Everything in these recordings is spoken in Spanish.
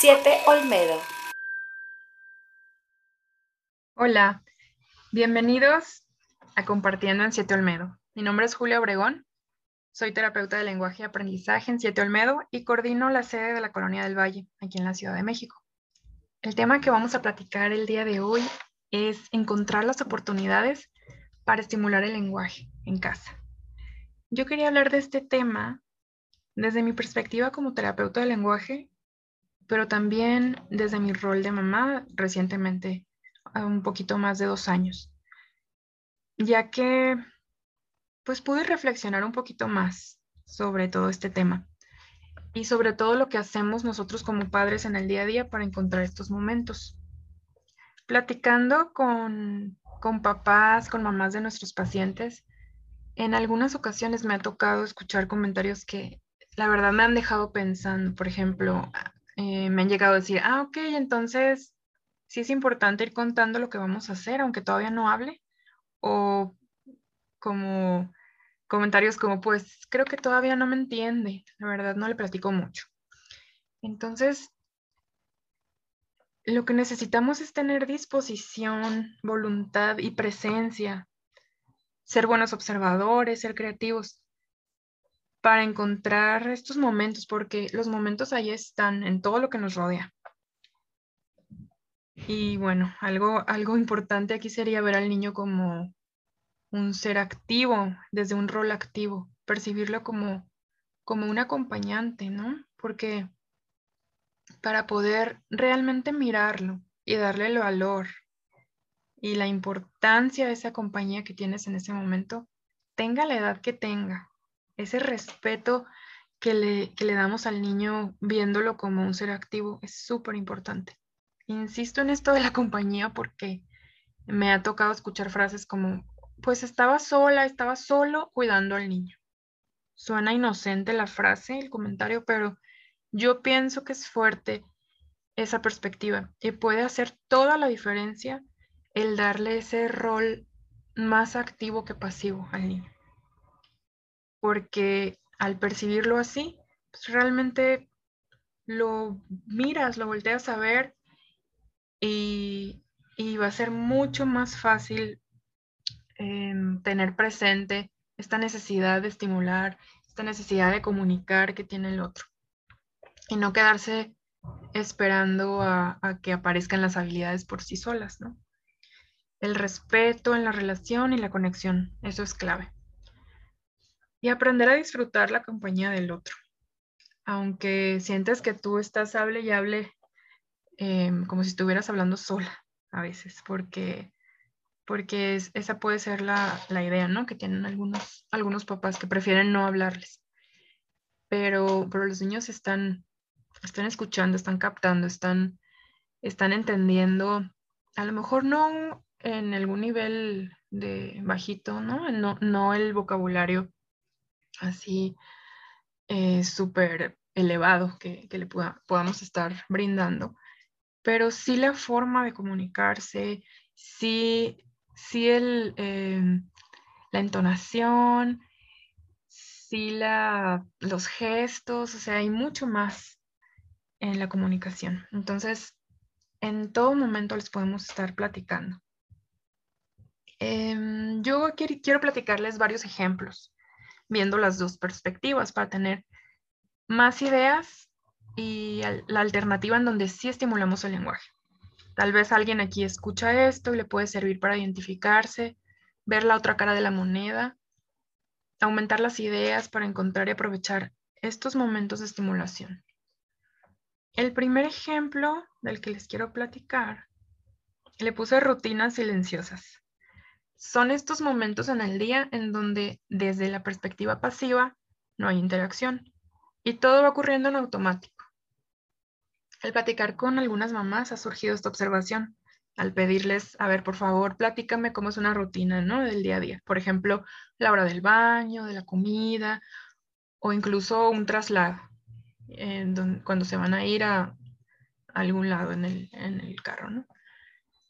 7 Olmedo. Hola, bienvenidos a Compartiendo en 7 Olmedo. Mi nombre es Julia Obregón, soy terapeuta de lenguaje y aprendizaje en 7 Olmedo y coordino la sede de la Colonia del Valle, aquí en la Ciudad de México. El tema que vamos a platicar el día de hoy es encontrar las oportunidades para estimular el lenguaje en casa. Yo quería hablar de este tema desde mi perspectiva como terapeuta de lenguaje, pero también desde mi rol de mamá recientemente, un poquito más de dos años, ya que pues pude reflexionar un poquito más sobre todo este tema y sobre todo lo que hacemos nosotros como padres en el día a día para encontrar estos momentos. Platicando con, con papás, con mamás de nuestros pacientes, en algunas ocasiones me ha tocado escuchar comentarios que la verdad me han dejado pensando. Por ejemplo, eh, me han llegado a decir, ah, ok, entonces sí es importante ir contando lo que vamos a hacer, aunque todavía no hable. O como comentarios como, pues creo que todavía no me entiende, la verdad no le platico mucho. Entonces, lo que necesitamos es tener disposición, voluntad y presencia ser buenos observadores, ser creativos, para encontrar estos momentos, porque los momentos ahí están en todo lo que nos rodea. Y bueno, algo, algo importante aquí sería ver al niño como un ser activo, desde un rol activo, percibirlo como, como un acompañante, ¿no? Porque para poder realmente mirarlo y darle el valor y la importancia de esa compañía que tienes en ese momento, tenga la edad que tenga, ese respeto que le, le damos al niño viéndolo como un ser activo es súper importante. Insisto en esto de la compañía porque me ha tocado escuchar frases como, pues estaba sola, estaba solo cuidando al niño. Suena inocente la frase, el comentario, pero yo pienso que es fuerte esa perspectiva y puede hacer toda la diferencia el darle ese rol más activo que pasivo al niño. Porque al percibirlo así, pues realmente lo miras, lo volteas a ver y, va a ser mucho más fácil em, tener presente esta necesidad de estimular, esta necesidad de comunicar que tiene el otro. Y no quedarse esperando a, a que aparezcan las habilidades por sí solas, ¿no? el respeto en la relación y la conexión. Eso es clave. Y aprender a disfrutar la compañía del otro. Aunque sientes que tú estás hable y hable em, como si estuvieras hablando sola a veces, porque, porque esa puede ser la, idea, ¿no? Que tienen algunos, algunos papás que prefieren no hablarles. Pero, pero los niños están, están escuchando, están captando, están, están entendiendo, a lo mejor no en algún nivel de bajito, ¿no? No, el vocabulario así eh, súper elevado que, le podamos estar brindando, pero sí la forma de comunicarse, sí, sí el, em, la entonación, sí la, los gestos, o sea, hay mucho más en la comunicación. Entonces, en todo momento les podemos estar platicando. Em, yo quiero platicarles varios ejemplos, viendo las dos perspectivas para tener más ideas y la alternativa en donde sí estimulamos el lenguaje. Tal vez alguien aquí escucha esto y le puede servir para identificarse, ver la otra cara de la moneda, aumentar las ideas para encontrar y aprovechar estos momentos de estimulación. El primer ejemplo del que les quiero platicar, le puse rutinas silenciosas. Son estos momentos en el día en donde desde la perspectiva pasiva no hay interacción y todo va ocurriendo en automático. Al platicar con algunas mamás ha surgido esta observación, al pedirles, a ver, por favor, platícame cómo es una rutina, ¿no? Del día a día. Por ejemplo, la hora del baño, de la comida, o incluso un traslado, cuando se van a ir a, algún lado en el, en el carro, ¿no?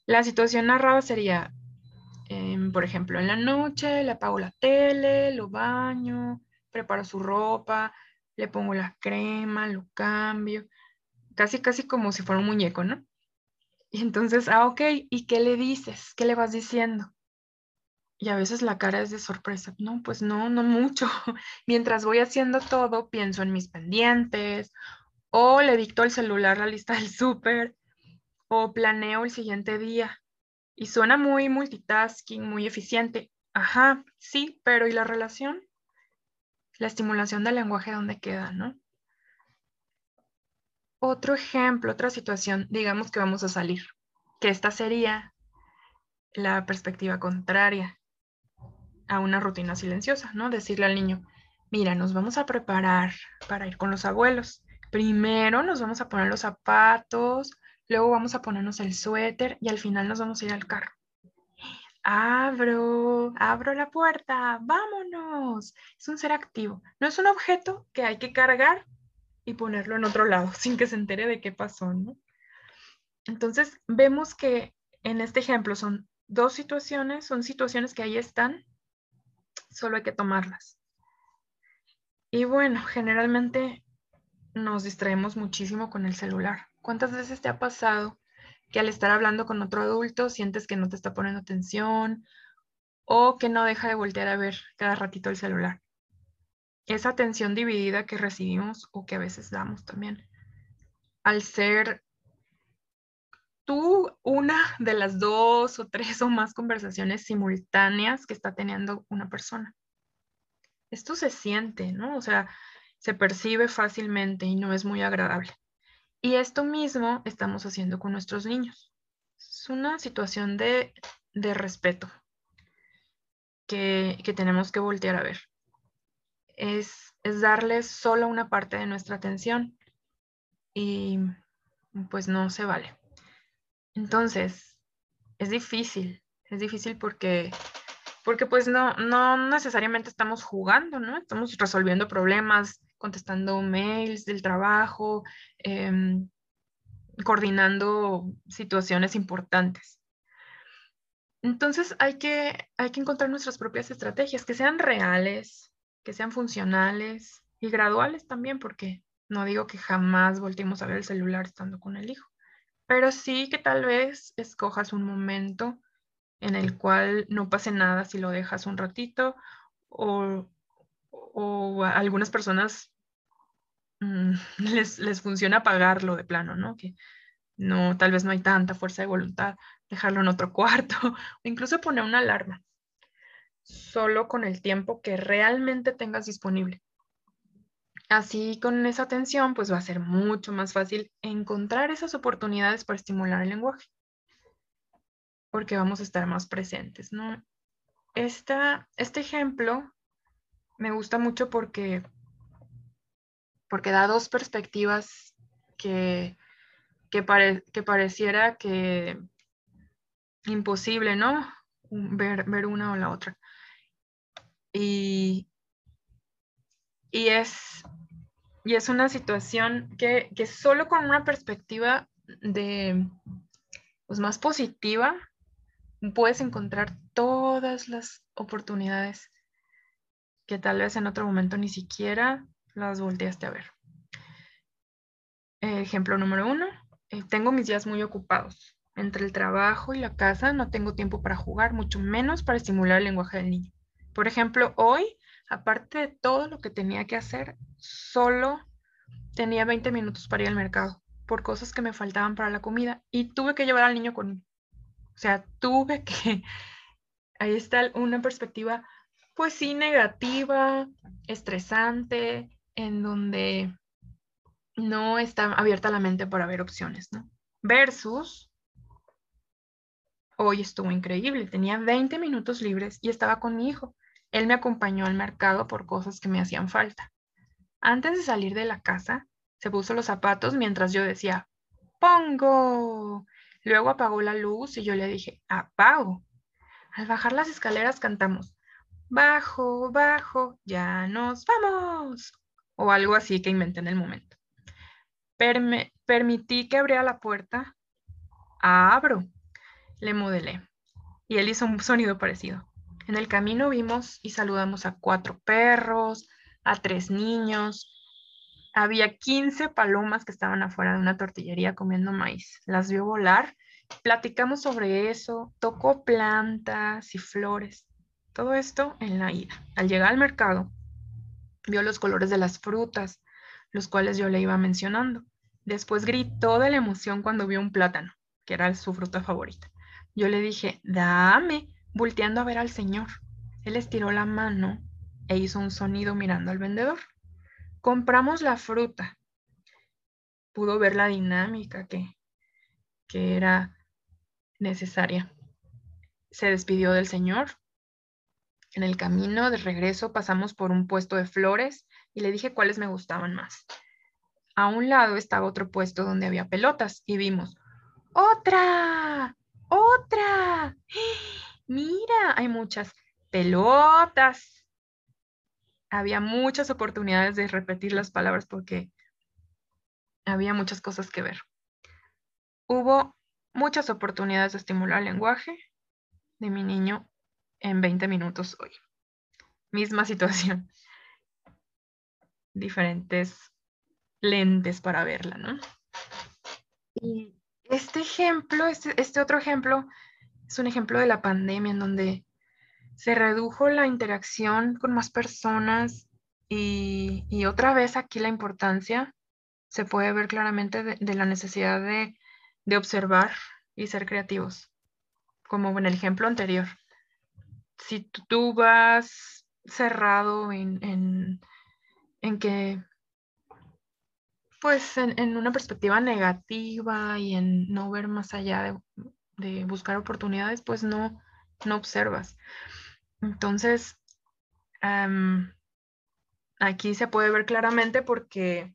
La situación narrada sería, Em, por ejemplo, en la noche le apago la tele, lo baño, preparo su ropa, le pongo la crema, lo cambio. casi, casi como si fuera un muñeco, ¿no? Y entonces, ah, ok, ¿y qué le dices? ¿Qué le vas diciendo? Y a veces la cara es de sorpresa. No, pues no, no mucho. Mientras voy haciendo todo, pienso en mis pendientes, o le dicto al celular la lista del súper, o planeo el siguiente día. Y suena muy multitasking, muy eficiente. Ajá, sí, pero ¿y la relación? La estimulación del lenguaje, ¿dónde queda, no? Otro ejemplo, otra situación, digamos que vamos a salir, que esta sería la perspectiva contraria a una rutina silenciosa, ¿no? Decirle al niño, mira, nos vamos a preparar para ir con los abuelos. Primero nos vamos a poner los zapatos, luego vamos a ponernos el suéter y al final nos vamos a ir al carro. Abro, abro la puerta, vámonos. Es un ser activo, no es un objeto que hay que cargar y ponerlo en otro lado sin que se entere de qué pasó, ¿no? Entonces, vemos que en este ejemplo son dos situaciones, son situaciones que ahí están, solo hay que tomarlas. Y bueno, generalmente nos distraemos muchísimo con el celular. ¿Cuántas veces te ha pasado que al estar hablando con otro adulto sientes que no te está poniendo atención o que no deja de voltear a ver cada ratito el celular? esa atención dividida que recibimos o que a veces damos también, al ser tú una de las dos o tres o más conversaciones simultáneas que está teniendo una persona. Esto se siente, ¿no? O sea, se percibe fácilmente y no es muy agradable. Y esto mismo estamos haciendo con nuestros niños. Es una situación de, respeto que, que tenemos que voltear a ver es, darles solo una parte de nuestra atención y pues no se vale. Entonces, es difícil, es difícil porque, porque pues no, no necesariamente estamos jugando, ¿no? Estamos resolviendo problemas, contestando mails del trabajo, em, coordinando situaciones importantes. Entonces hay que, hay que encontrar nuestras propias estrategias que sean reales, que sean funcionales y graduales también, porque no digo que jamás volteemos a ver el celular estando con el hijo, pero sí que tal vez escojas un momento en el cual no pase nada si lo dejas un ratito o, a algunas personas mm, les, les, funciona apagarlo de plano, ¿no? Que no, tal vez no hay tanta fuerza de voluntad, dejarlo en otro cuarto o incluso poner una alarma solo con el tiempo que realmente tengas disponible. Así con esa atención, pues va a ser mucho más fácil encontrar esas oportunidades para estimular el lenguaje, porque vamos a estar más presentes, ¿no? Esta, este ejemplo me gusta mucho porque, porque da dos perspectivas que, que, que pareciera que imposible, ¿no? Ver, ver una o la otra. Y, es, y es una situación que, solo con una perspectiva de, pues, más positiva puedes encontrar todas las oportunidades que tal vez en otro momento ni siquiera las volteaste a ver. Ejemplo número uno, eh, tengo mis días muy ocupados. Entre el trabajo y la casa no tengo tiempo para jugar, mucho menos para estimular el lenguaje del niño. Por ejemplo, hoy, aparte de todo lo que tenía que hacer, solo tenía 20 minutos para ir al mercado por cosas que me faltaban para la comida y tuve que llevar al niño conmigo. O sea, tuve que... Ahí está una perspectiva, pues sí, negativa, estresante, en donde no está abierta la mente para ver opciones, ¿no? Versus hoy estuvo increíble. Tenía 20 minutos libres y estaba con mi hijo. Él me acompañó al mercado por cosas que me hacían falta. Antes de salir de la casa, se puso los zapatos mientras yo decía, pongo. Luego apagó la luz y yo le dije, apago. Al bajar las escaleras cantamos, bajo, bajo, ya nos vamos. O algo así que inventé en el momento. permití que abriera la puerta. Abro. Le modelé. Y él hizo un sonido parecido. En el camino vimos y saludamos a cuatro perros, a tres niños, había 15 palomas que estaban afuera de una tortillería comiendo maíz. Las vio volar, platicamos sobre eso, tocó plantas y flores. Todo esto en la ida. Al llegar al mercado, vio los colores de las frutas, los cuales yo le iba mencionando. Después gritó de la emoción cuando vio un plátano, que era su fruta favorita. Yo le dije, dame, volteando a ver al señor. Él estiró la mano e hizo un sonido mirando al vendedor. Compramos la fruta. Pudo ver la dinámica que, que era necesaria. Se despidió del señor. En el camino de regreso pasamos por un puesto de flores y le dije cuáles me gustaban más. A un lado estaba otro puesto donde había pelotas y vimos, ¡otra! ¡Otra! Mira, hay muchas pelotas había muchas oportunidades de repetir las palabras porque había muchas cosas que ver. Hubo muchas oportunidades de estimular el lenguaje de mi niño en 20 minutos hoy. Misma situación. Diferentes lentes para verla, ¿no? Y este ejemplo, este, este otro ejemplo, es un ejemplo de la pandemia en donde se redujo la interacción con más personas y, otra vez aquí la importancia se puede ver claramente de, la necesidad de, observar y ser creativos, como en el ejemplo anterior. Si tú vas cerrado en, que, pues en, una perspectiva negativa y en no ver más allá de, buscar oportunidades, pues no, no observas. Entonces, aquí se puede ver claramente porque,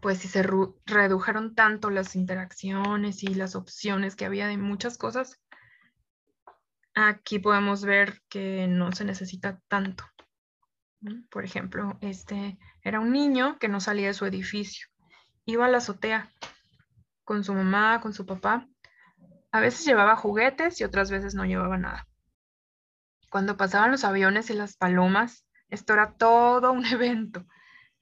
pues, si se redujeron tanto las interacciones y las opciones que había de muchas cosas, aquí podemos ver que no se necesita tanto. Por ejemplo, este era un niño que no salía de su edificio. Iba a la azotea con su mamá, con su papá. A veces llevaba juguetes y otras veces no llevaba nada. Cuando pasaban los aviones y las palomas, esto era todo un evento.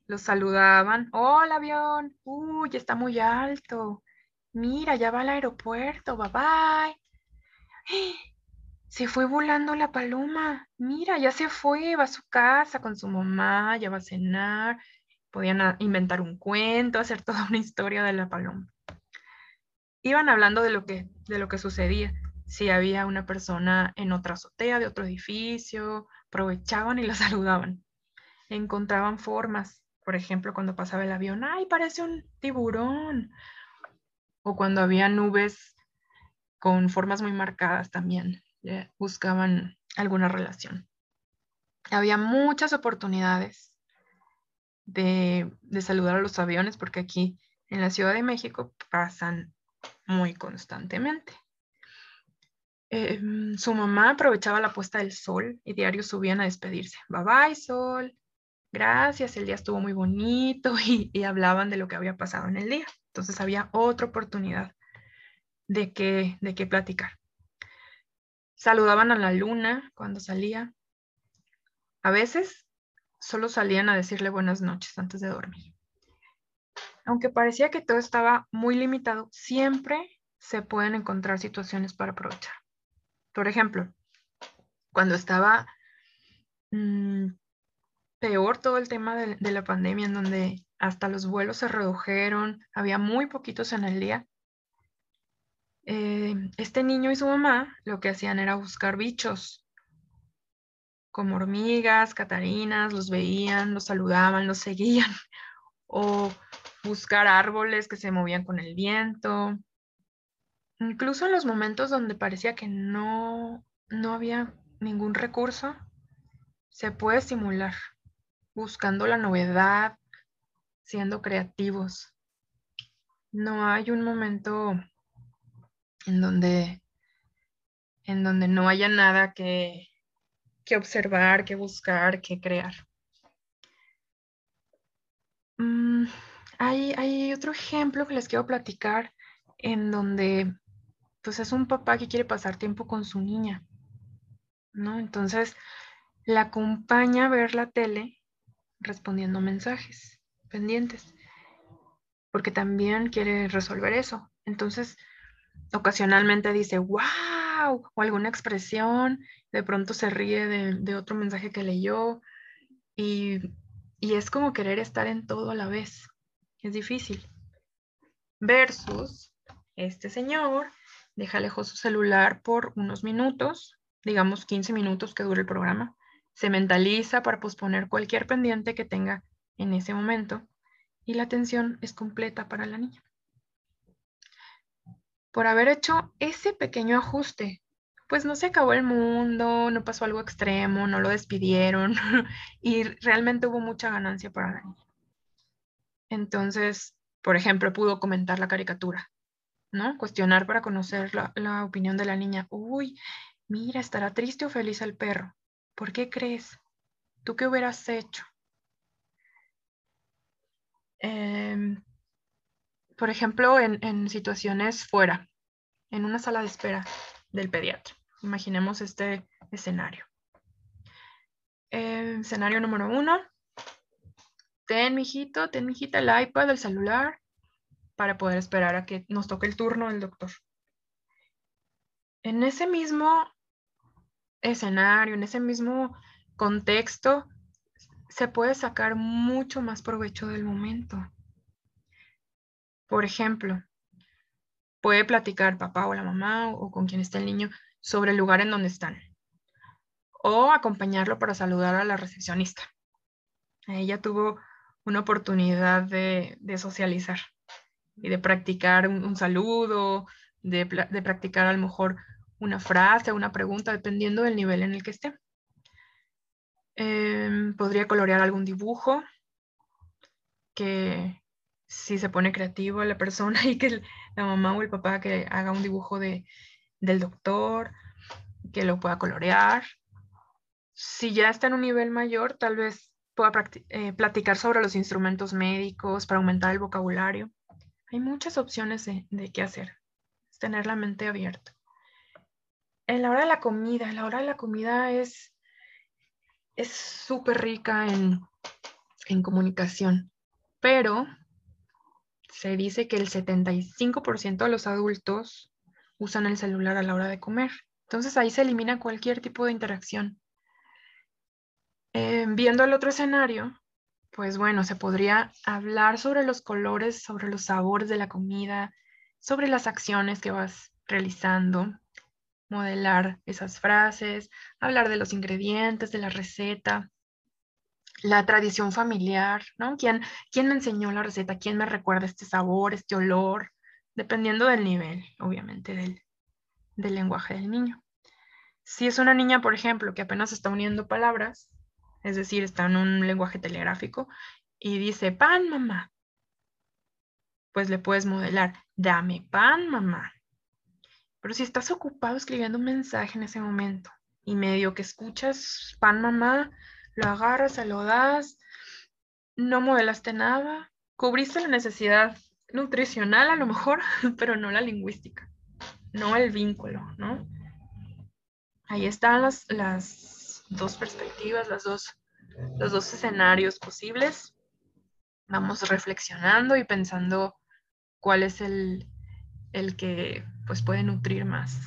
Los saludaban. Hola avión. Uy, está muy alto. Mira, ya va al aeropuerto. Bye bye. Se fue volando la paloma. Mira, ya se fue. Va a su casa con su mamá. Ya va a cenar. Podían inventar un cuento, hacer toda una historia de la paloma. Iban hablando de lo que, de lo que sucedía si había una persona en otra azotea de otro edificio, aprovechaban y la saludaban. Encontraban formas, por ejemplo, cuando pasaba el avión, ¡ay, parece un tiburón! O cuando había nubes con formas muy marcadas también, buscaban alguna relación. Había muchas oportunidades de, de saludar a los aviones porque aquí en la Ciudad de México pasan muy constantemente. Em, su mamá aprovechaba la puesta del sol y diario subían a despedirse. Bye bye, sol. Gracias, el día estuvo muy bonito y, hablaban de lo que había pasado en el día. Entonces había otra oportunidad de que, de que platicar. Saludaban a la luna cuando salía. A veces solo salían a decirle buenas noches antes de dormir. Aunque parecía que todo estaba muy limitado, siempre se pueden encontrar situaciones para aprovechar. Por ejemplo, cuando estaba mm, peor todo el tema de, la pandemia, en donde hasta los vuelos se redujeron, había muy poquitos en el día, eh, este niño y su mamá lo que hacían era buscar bichos, como hormigas, catarinas, los veían, los saludaban, los seguían, o buscar árboles que se movían con el viento, Incluso en los momentos donde parecía que no, no había ningún recurso, se puede simular, buscando la novedad, siendo creativos. No hay un momento en donde, en donde no haya nada que, que observar, que buscar, que crear. Mm, hay, hay otro ejemplo que les quiero platicar en donde pues es un papá que quiere pasar tiempo con su niña, ¿no? Entonces la acompaña a ver la tele respondiendo mensajes. pendientes, porque también quiere resolver eso. Entonces, ocasionalmente dice, wow, o alguna expresión, de pronto se ríe de, otro mensaje que leyó y, y es como querer estar en todo a la vez. Es difícil. Versus este señor deja lejos su celular por unos minutos, digamos 15 minutos que dure el programa, se mentaliza para posponer cualquier pendiente que tenga en ese momento y la atención es completa para la niña. Por haber hecho ese pequeño ajuste, pues no se acabó el mundo, no pasó algo extremo, no lo despidieron y realmente hubo mucha ganancia para la niña. Entonces, por ejemplo, pudo comentar la caricatura, ¿no? Cuestionar para conocer la, opinión de la niña. Uy, mira, estará triste o feliz el perro. ¿Por qué crees? ¿Tú qué hubieras hecho? Em, por ejemplo, en, situaciones fuera, en una sala de espera del pediatra. Imaginemos este escenario. Em, escenario número uno. Ten, mijito, ten, mijita, el iPad, el celular, para poder esperar a que nos toque el turno del doctor. En ese mismo escenario, en ese mismo contexto, se puede sacar mucho más provecho del momento. Por ejemplo, puede platicar papá o la mamá o con quien esté el niño sobre el lugar en donde están. O acompañarlo para saludar a la recepcionista. Ella tuvo una oportunidad de, socializar y de practicar un, saludo, de, practicar a lo mejor una frase, una pregunta, dependiendo del nivel en el que esté. Em, podría colorear algún dibujo que si se pone creativo la persona y que la mamá o el papá que haga un dibujo de, del doctor, que lo pueda colorear. Si ya está en un nivel mayor, tal vez pueda eh, platicar sobre los instrumentos médicos para aumentar el vocabulario. Hay muchas opciones de, de qué hacer. Es tener la mente abierta. En la hora de la comida, la hora de la comida es es súper rica en, en comunicación, pero se dice que el 75% de los adultos usan el celular a la hora de comer. Entonces ahí se elimina cualquier tipo de interacción. Eh, viendo el otro escenario, pues bueno, se podría hablar sobre los colores, sobre los sabores de la comida, sobre las acciones que vas realizando, modelar esas frases, hablar de los ingredientes, de la receta, la tradición familiar, ¿no? ¿Quién, quién me enseñó la receta? ¿Quién me recuerda este sabor, este olor? Dependiendo del nivel, obviamente, del, del lenguaje del niño. Si es una niña, por ejemplo, que apenas está uniendo palabras, es decir, está en un lenguaje telegráfico y dice, pan, mamá, pues le puedes modelar, dame pan, mamá. Pero si estás ocupado escribiendo un mensaje en ese momento y medio que escuchas pan mamá, lo agarras, se lo das, no modelaste nada, cubriste la necesidad nutricional a lo mejor, pero no la lingüística, no el vínculo, ¿no? Ahí están las, las dos perspectivas, las dos, los dos escenarios posibles. Vamos reflexionando y pensando cuál es el, el que pues puede nutrir más.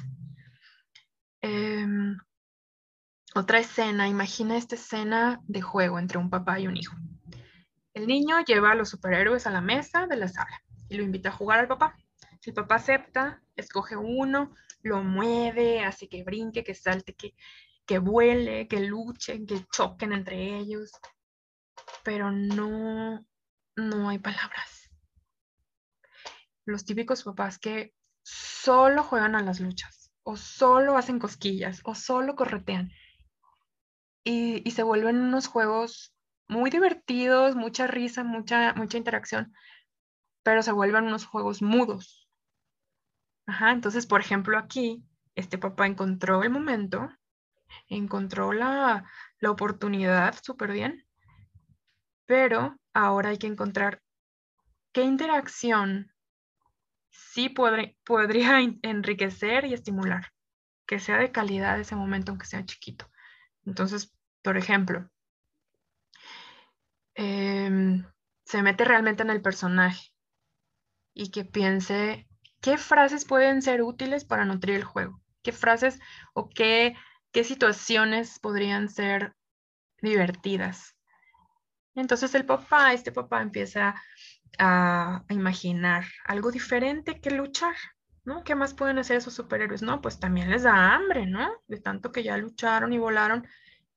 Em, otra escena, imagina esta escena de juego entre un papá y un hijo. El niño lleva a los superhéroes a la mesa de la sala y lo invita a jugar al papá. El papá acepta, escoge uno, lo mueve, hace que brinque, que salte, que, que vuele, que luchen, que choquen entre ellos. Pero no, no hay palabras. Los típicos papás que solo juegan a las luchas, o solo hacen cosquillas, o solo corretean. Y, se vuelven unos juegos muy divertidos, mucha risa, mucha, mucha interacción, pero se vuelven unos juegos mudos. Ajá, entonces, por ejemplo, aquí, este papá encontró el momento, encontró la, la oportunidad súper bien, pero ahora hay que encontrar qué interacción sí podría enriquecer y estimular, que sea de calidad ese momento, aunque sea chiquito. Entonces, por ejemplo, em, se mete realmente en el personaje y que piense qué frases pueden ser útiles para nutrir el juego, qué frases o qué, qué situaciones podrían ser divertidas. Entonces el papá, este papá empieza a, imaginar algo diferente que luchar, ¿no? ¿Qué más pueden hacer esos superhéroes? No, pues también les da hambre, ¿no? De tanto que ya lucharon y volaron.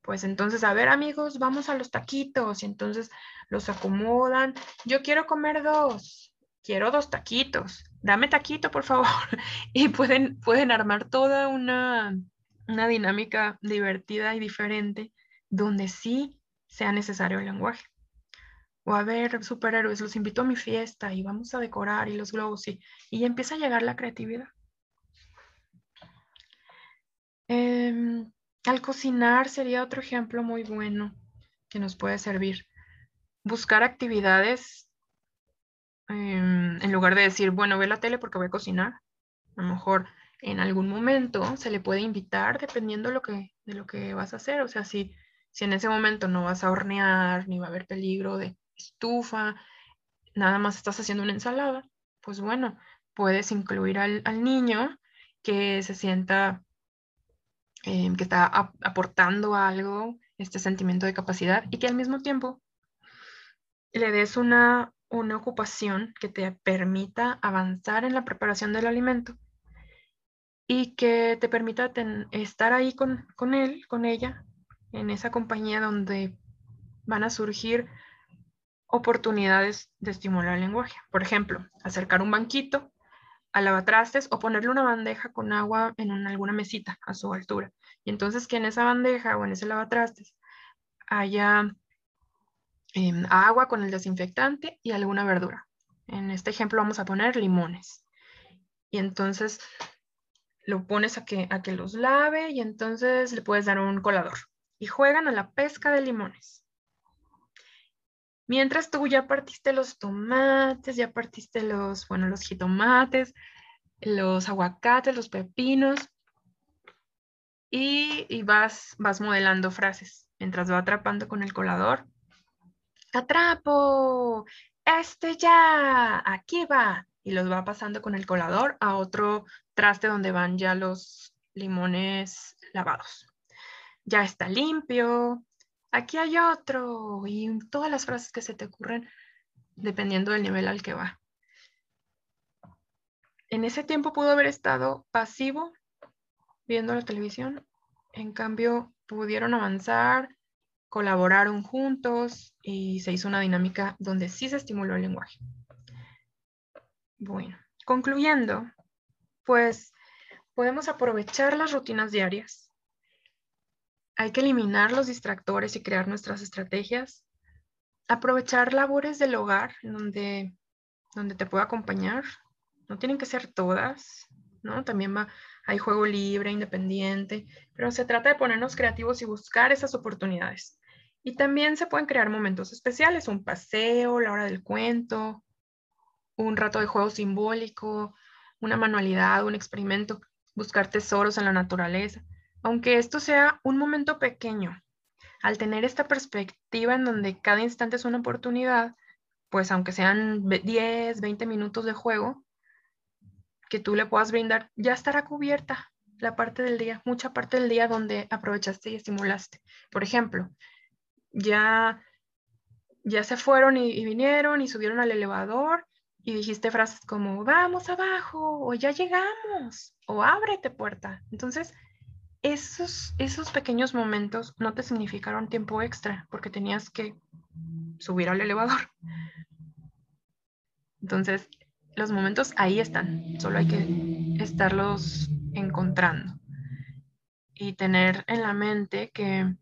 Pues entonces, a ver amigos, vamos a los taquitos y entonces los acomodan. Yo quiero comer dos, quiero dos taquitos, dame taquito por favor. y pueden, pueden armar toda una, una dinámica divertida y diferente donde sí sea necesario el lenguaje. O a ver, superhéroes, los invito a mi fiesta y vamos a decorar y los globos y, y empieza a llegar la creatividad. Em, al cocinar sería otro ejemplo muy bueno que nos puede servir. Buscar actividades em, en lugar de decir, bueno, ve la tele porque voy a cocinar. A lo mejor en algún momento se le puede invitar dependiendo lo que, de lo que vas a hacer. O sea, si, si en ese momento no vas a hornear ni va a haber peligro de estufa, nada más estás haciendo una ensalada, pues bueno, puedes incluir al, niño que se sienta em, que está aportando algo, este sentimiento de capacidad y que al mismo tiempo le des una, una ocupación que te permita avanzar en la preparación del alimento y que te permita estar ahí con, con él, con ella, en esa compañía donde van a surgir oportunidades de estimular el lenguaje. Por ejemplo, acercar un banquito al lavatrastes o ponerle una bandeja con agua en alguna mesita a su altura. Y entonces que en esa bandeja o en ese lavatrastes haya em, agua con el desinfectante y alguna verdura. En este ejemplo vamos a poner limones. Y entonces lo pones a que, a que los lave y entonces le puedes dar un colador. Y juegan a la pesca de limones. Mientras tú ya partiste los tomates, ya partiste los, bueno, los jitomates, los aguacates, los pepinos y, vas, vas modelando frases mientras va atrapando con el colador. ¡Atrapo! ¡Este ya! ¡Aquí va! Y los va pasando con el colador a otro traste donde van ya los limones lavados. Ya está limpio, aquí hay otro, y todas las frases que se te ocurren dependiendo del nivel al que va. En ese tiempo pudo haber estado pasivo viendo la televisión, en cambio pudieron avanzar, colaboraron juntos y se hizo una dinámica donde sí se estimuló el lenguaje. Bueno, concluyendo, pues podemos aprovechar las rutinas diarias hay que eliminar los distractores y crear nuestras estrategias. Aprovechar labores del hogar donde, donde te pueda acompañar. No tienen que ser todas, ¿no? También va, hay juego libre, independiente, pero se trata de ponernos creativos y buscar esas oportunidades. Y también se pueden crear momentos especiales, un paseo, la hora del cuento, un rato de juego simbólico, una manualidad, un experimento, buscar tesoros en la naturaleza. Aunque esto sea un momento pequeño, al tener esta perspectiva en donde cada instante es una oportunidad, pues aunque sean 10, 20 minutos de juego, que tú le puedas brindar, ya estará cubierta la parte del día, mucha parte del día donde aprovechaste y estimulaste. Por ejemplo, ya, ya se fueron y, y vinieron y subieron al elevador y dijiste frases como, vamos abajo, o ya llegamos, o ábrete puerta. Entonces, esos, esos pequeños momentos no te significaron tiempo extra porque tenías que subir al elevador. Entonces, los momentos ahí están, solo hay que estarlos encontrando y tener en la mente que,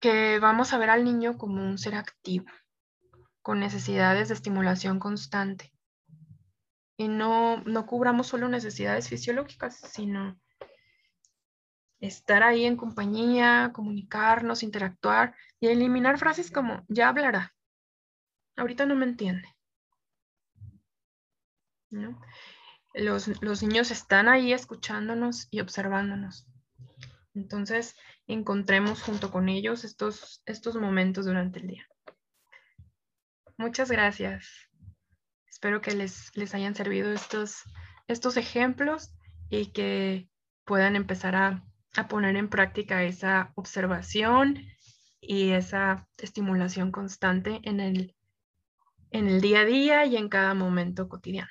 que vamos a ver al niño como un ser activo, con necesidades de estimulación constante y no, no cubramos solo necesidades fisiológicas, sino estar ahí en compañía, comunicarnos, interactuar y eliminar frases como ya hablará. Ahorita no me entiende. Los, los, niños están ahí escuchándonos y observándonos. Entonces, encontremos junto con ellos estos, estos momentos durante el día. muchas gracias. Espero que les, les hayan servido estos, estos ejemplos y que puedan empezar a, a poner en práctica esa observación y esa estimulación constante en el, en el día a día y en cada momento cotidiano.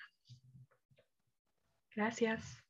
Gracias.